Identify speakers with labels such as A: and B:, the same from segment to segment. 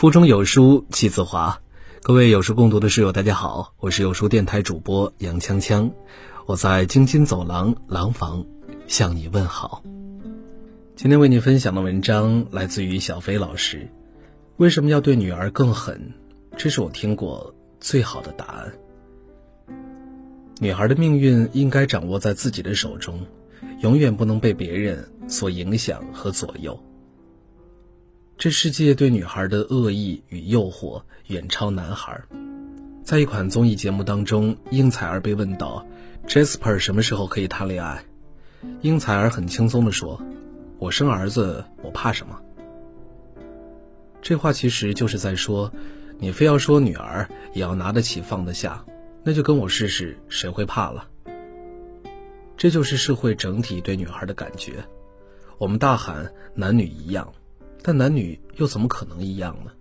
A: 腹中有书气自华，各位有书共读的室友，大家好，我是有书电台主播杨锵锵，我在京津走廊廊坊向你问好。今天为你分享的文章来自于小飞老师，为什么要对女儿更狠？这是我听过最好的答案。女孩的命运应该掌握在自己的手中，永远不能被别人所影响和左右。这世界对女孩的恶意与诱惑远超男孩。在一款综艺节目当中，应采儿被问到：“Jasper 什么时候可以谈恋爱？”应采儿很轻松地说：“我生儿子，我怕什么？”这话其实就是在说，你非要说女儿也要拿得起放得下，那就跟我试试，谁会怕了？这就是社会整体对女孩的感觉。我们大喊男女一样。但男女又怎么可能一样呢？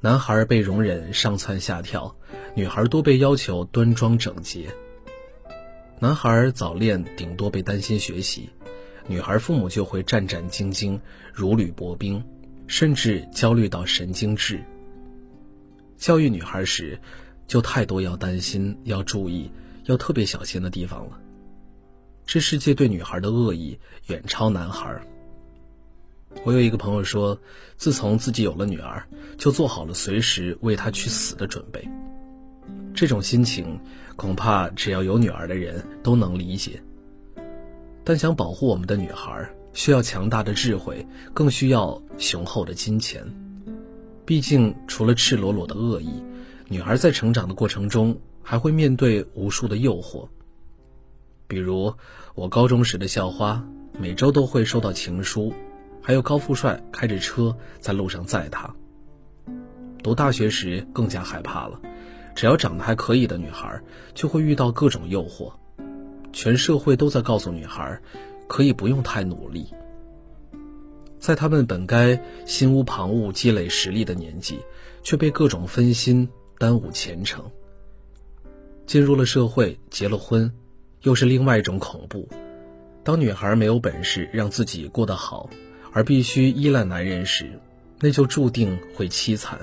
A: 男孩被容忍上蹿下跳，女孩多被要求端庄整洁。男孩早恋顶多被担心学习，女孩父母就会战战兢兢，如履薄冰，甚至焦虑到神经质。教育女孩时，就太多要担心、要注意、要特别小心的地方了。这世界对女孩的恶意远超男孩。我有一个朋友说，自从自己有了女儿，就做好了随时为她去死的准备。这种心情，恐怕只要有女儿的人都能理解。但想保护我们的女孩，需要强大的智慧，更需要雄厚的金钱。毕竟，除了赤裸裸的恶意，女孩在成长的过程中还会面对无数的诱惑。比如，我高中时的校花，每周都会收到情书。还有高富帅开着车在路上载她。读大学时更加害怕了，只要长得还可以的女孩，就会遇到各种诱惑。全社会都在告诉女孩，可以不用太努力。在他们本该心无旁骛积累实力的年纪，却被各种分心耽误前程。进入了社会，结了婚，又是另外一种恐怖。当女孩没有本事让自己过得好。而必须依赖男人时，那就注定会凄惨。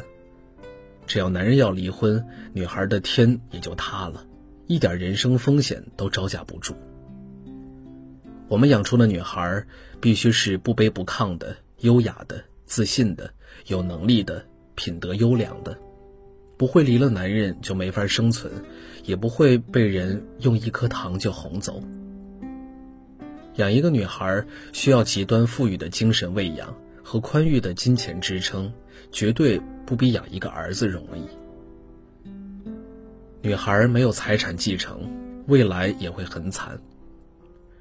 A: 只要男人要离婚，女孩的天也就塌了，一点人生风险都招架不住。我们养出的女孩，必须是不卑不亢的、优雅的、自信的、有能力的、品德优良的，不会离了男人就没法生存，也不会被人用一颗糖就哄走。养一个女孩需要极端富裕的精神喂养和宽裕的金钱支撑，绝对不比养一个儿子容易。女孩没有财产继承，未来也会很惨。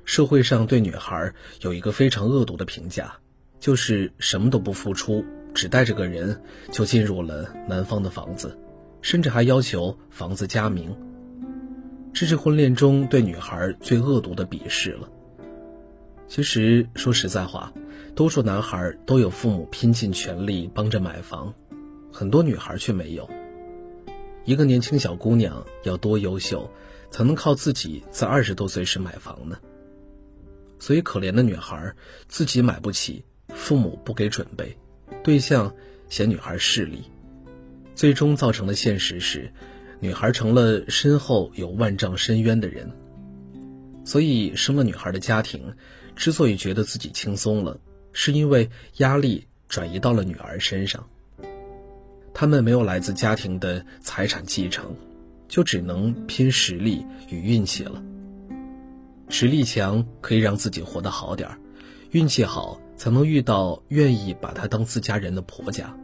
A: 社会上对女孩有一个非常恶毒的评价，就是什么都不付出，只带着个人就进入了男方的房子，甚至还要求房子加名。这是婚恋中对女孩最恶毒的鄙视了。其实说实在话，多数男孩都有父母拼尽全力帮着买房，很多女孩却没有。一个年轻小姑娘要多优秀，才能靠自己在二十多岁时买房呢？所以可怜的女孩自己买不起，父母不给准备，对象嫌女孩势利，最终造成的现实是，女孩成了身后有万丈深渊的人。所以生了女孩的家庭。之所以觉得自己轻松了，是因为压力转移到了女儿身上。他们没有来自家庭的财产继承，就只能拼实力与运气了。实力强可以让自己活得好点儿，运气好才能遇到愿意把她当自家人的婆家，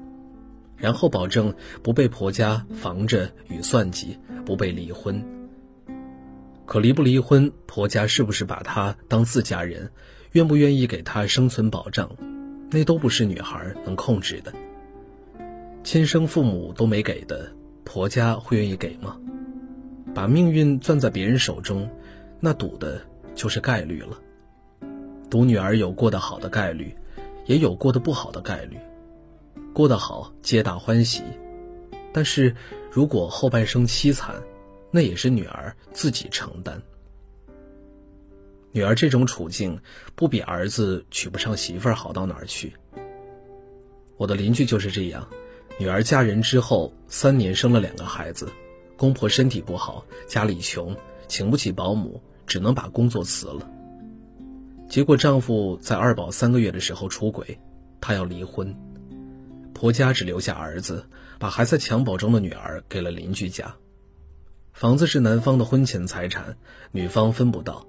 A: 然后保证不被婆家防着与算计，不被离婚。可离不离婚，婆家是不是把她当自家人，愿不愿意给她生存保障，那都不是女孩能控制的。亲生父母都没给的，婆家会愿意给吗？把命运攥在别人手中，那赌的就是概率了。赌女儿有过得好的概率，也有过得不好的概率。过得好，皆大欢喜；但是如果后半生凄惨，那也是女儿自己承担。女儿这种处境，不比儿子娶不上媳妇儿好到哪儿去。我的邻居就是这样，女儿嫁人之后三年生了两个孩子，公婆身体不好，家里穷，请不起保姆，只能把工作辞了。结果丈夫在二宝三个月的时候出轨，她要离婚，婆家只留下儿子，把还在襁褓中的女儿给了邻居家。房子是男方的婚前财产，女方分不到，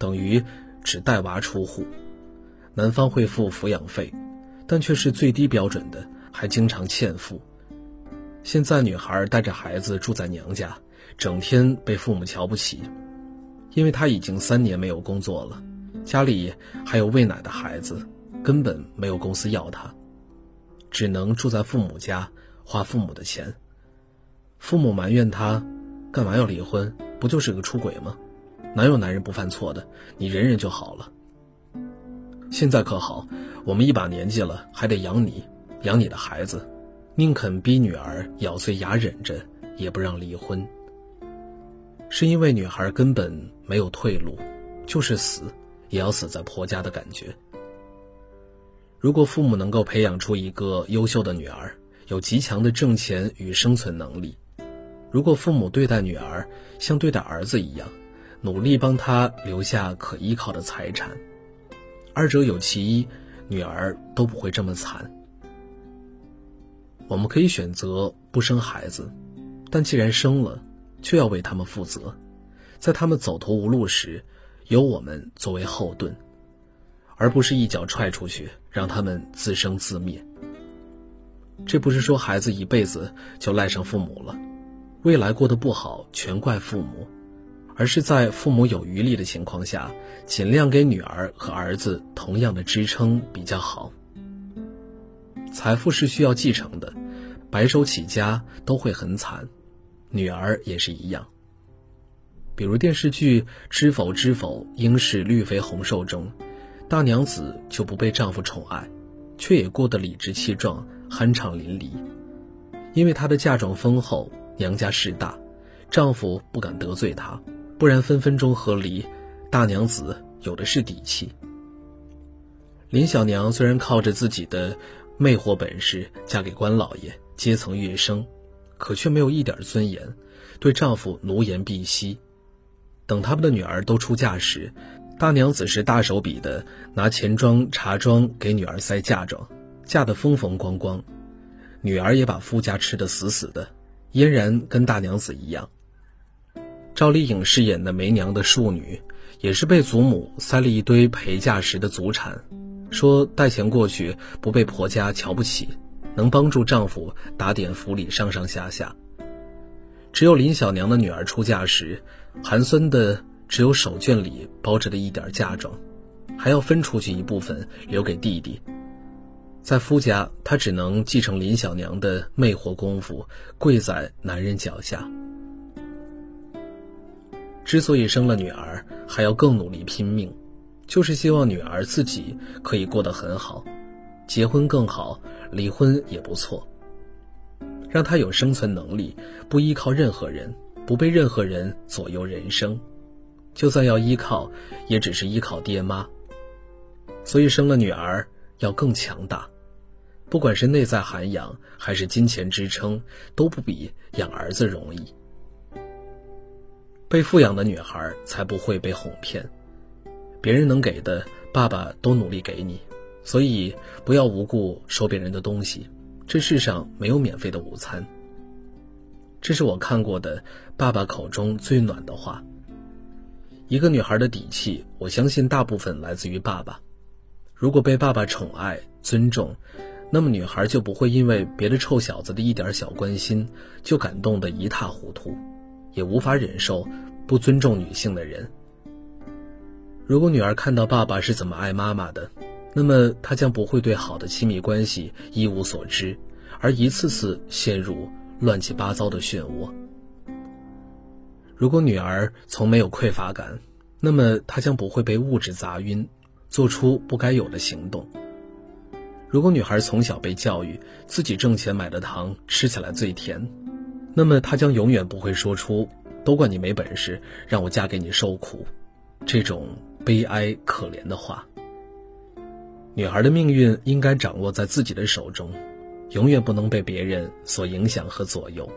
A: 等于只带娃出户。男方会付抚养费，但却是最低标准的，还经常欠付。现在女孩带着孩子住在娘家，整天被父母瞧不起，因为她已经三年没有工作了。家里还有喂奶的孩子，根本没有公司要他，只能住在父母家，花父母的钱。父母埋怨他，干嘛要离婚？不就是个出轨吗？哪有男人不犯错的？你忍忍就好了。现在可好，我们一把年纪了，还得养你，养你的孩子，宁肯逼女儿咬碎牙忍着，也不让离婚。是因为女孩根本没有退路，就是死。也要死在婆家的感觉。如果父母能够培养出一个优秀的女儿，有极强的挣钱与生存能力；如果父母对待女儿像对待儿子一样，努力帮他留下可依靠的财产，二者有其一，女儿都不会这么惨。我们可以选择不生孩子，但既然生了，就要为他们负责，在他们走投无路时。有我们作为后盾，而不是一脚踹出去，让他们自生自灭。这不是说孩子一辈子就赖上父母了，未来过得不好全怪父母，而是在父母有余力的情况下，尽量给女儿和儿子同样的支撑比较好。财富是需要继承的，白手起家都会很惨，女儿也是一样。比如电视剧《知否知否，应是绿肥红瘦》中，大娘子就不被丈夫宠爱，却也过得理直气壮、酣畅淋漓。因为她的嫁妆丰厚，娘家势大，丈夫不敢得罪她，不然分分钟和离。大娘子有的是底气。林小娘虽然靠着自己的魅惑本事嫁给官老爷，阶层跃升，可却没有一点尊严，对丈夫奴颜婢膝。等他们的女儿都出嫁时，大娘子是大手笔的拿钱庄茶庄给女儿塞嫁妆，嫁得风风光光，女儿也把夫家吃得死死的，嫣然跟大娘子一样。赵丽颖饰演的梅娘的庶女，也是被祖母塞了一堆陪嫁时的祖产，说带钱过去不被婆家瞧不起，能帮助丈夫打点府里上上下下。只有林小娘的女儿出嫁时，寒酸的只有手绢里包着的一点嫁妆，还要分出去一部分留给弟弟。在夫家，她只能继承林小娘的魅惑功夫，跪在男人脚下。之所以生了女儿，还要更努力拼命，就是希望女儿自己可以过得很好，结婚更好，离婚也不错。让他有生存能力，不依靠任何人，不被任何人左右人生。就算要依靠，也只是依靠爹妈。所以生了女儿要更强大，不管是内在涵养还是金钱支撑，都不比养儿子容易。被富养的女孩才不会被哄骗，别人能给的，爸爸都努力给你，所以不要无故收别人的东西。这世上没有免费的午餐。这是我看过的爸爸口中最暖的话。一个女孩的底气，我相信大部分来自于爸爸。如果被爸爸宠爱、尊重，那么女孩就不会因为别的臭小子的一点小关心就感动得一塌糊涂，也无法忍受不尊重女性的人。如果女儿看到爸爸是怎么爱妈妈的，那么，她将不会对好的亲密关系一无所知，而一次次陷入乱七八糟的漩涡。如果女儿从没有匮乏感，那么她将不会被物质砸晕，做出不该有的行动。如果女孩从小被教育自己挣钱买的糖吃起来最甜，那么她将永远不会说出“都怪你没本事，让我嫁给你受苦”这种悲哀可怜的话。女孩的命运应该掌握在自己的手中，永远不能被别人所影响和左右，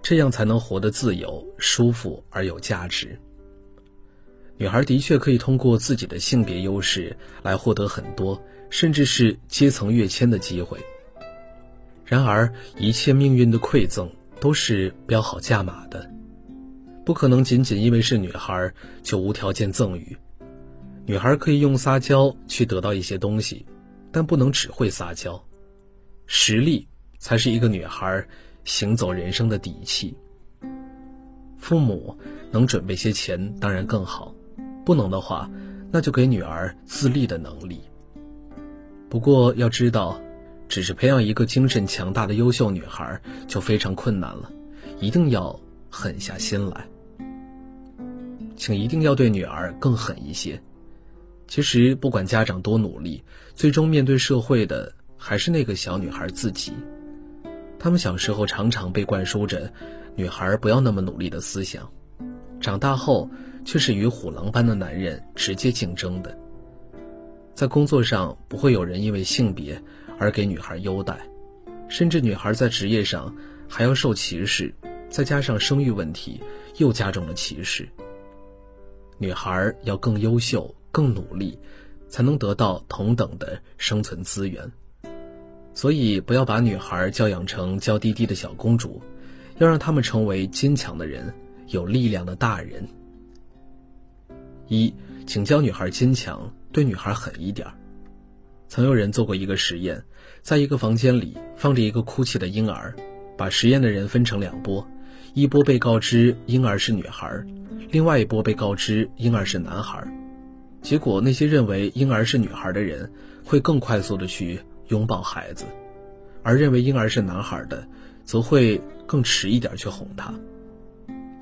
A: 这样才能活得自由、舒服而有价值。女孩的确可以通过自己的性别优势来获得很多，甚至是阶层跃迁的机会。然而，一切命运的馈赠都是标好价码的，不可能仅仅因为是女孩就无条件赠予。女孩可以用撒娇去得到一些东西，但不能只会撒娇。实力才是一个女孩行走人生的底气。父母能准备些钱当然更好，不能的话，那就给女儿自立的能力。不过要知道。只是培养一个精神强大的优秀女孩就非常困难了，一定要狠下心来。请一定要对女儿更狠一些。其实不管家长多努力，最终面对社会的还是那个小女孩自己。他们小时候常常被灌输着“女孩不要那么努力”的思想，长大后却是与虎狼般的男人直接竞争的。在工作上不会有人因为性别。而给女孩优待，甚至女孩在职业上还要受歧视，再加上生育问题，又加重了歧视。女孩要更优秀、更努力，才能得到同等的生存资源。所以，不要把女孩教养成娇滴滴的小公主，要让她们成为坚强的人、有力量的大人。一，请教女孩坚强，对女孩狠一点儿。曾有人做过一个实验，在一个房间里放着一个哭泣的婴儿，把实验的人分成两波，一波被告知婴儿是女孩，另外一波被告知婴儿是男孩。结果，那些认为婴儿是女孩的人会更快速的去拥抱孩子，而认为婴儿是男孩的，则会更迟一点去哄他。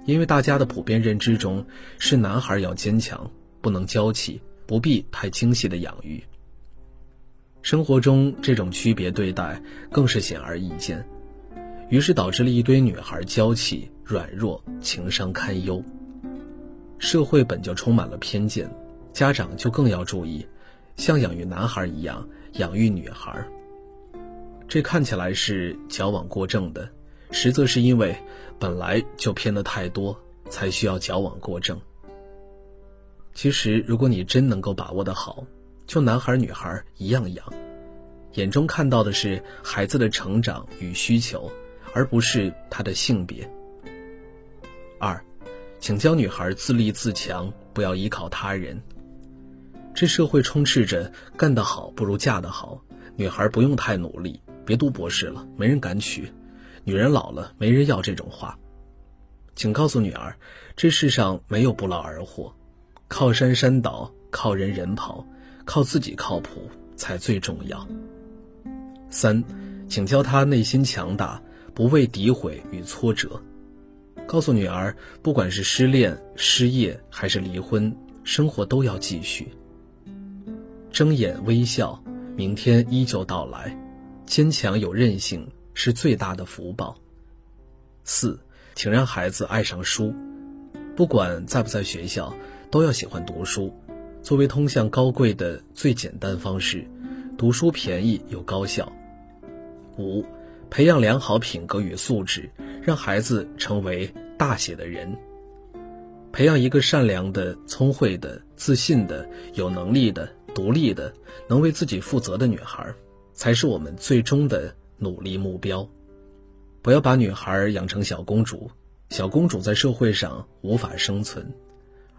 A: 因为大家的普遍认知中是男孩要坚强，不能娇气，不必太精细的养育。生活中这种区别对待更是显而易见，于是导致了一堆女孩娇气、软弱、情商堪忧。社会本就充满了偏见，家长就更要注意，像养育男孩一样养育女孩。这看起来是矫枉过正的，实则是因为本来就偏的太多，才需要矫枉过正。其实，如果你真能够把握的好。就男孩女孩一样养，眼中看到的是孩子的成长与需求，而不是他的性别。二，请教女孩自立自强，不要依靠他人。这社会充斥着“干得好不如嫁得好”，女孩不用太努力，别读博士了，没人敢娶，女人老了没人要这种话。请告诉女儿，这世上没有不劳而获，靠山山倒，靠人人跑。靠自己靠谱才最重要。三，请教他内心强大，不畏诋毁与挫折。告诉女儿，不管是失恋、失业还是离婚，生活都要继续。睁眼微笑，明天依旧到来。坚强有韧性是最大的福报。四，请让孩子爱上书，不管在不在学校，都要喜欢读书。作为通向高贵的最简单方式，读书便宜又高效。五，培养良好品格与素质，让孩子成为大写的人。培养一个善良的、聪慧的、自信的、有能力的、独立的、能为自己负责的女孩，才是我们最终的努力目标。不要把女孩养成小公主，小公主在社会上无法生存。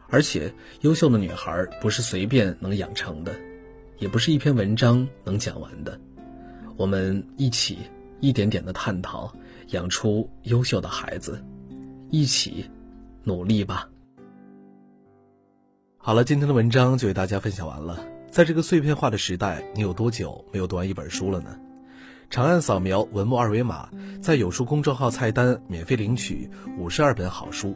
A: 而且，优秀的女孩不是随便能养成的，也不是一篇文章能讲完的。我们一起一点点的探讨，养出优秀的孩子，一起努力吧。好了，今天的文章就为大家分享完了。在这个碎片化的时代，你有多久没有读完一本书了呢？长按扫描文末二维码，在有书公众号菜单免费领取五十二本好书。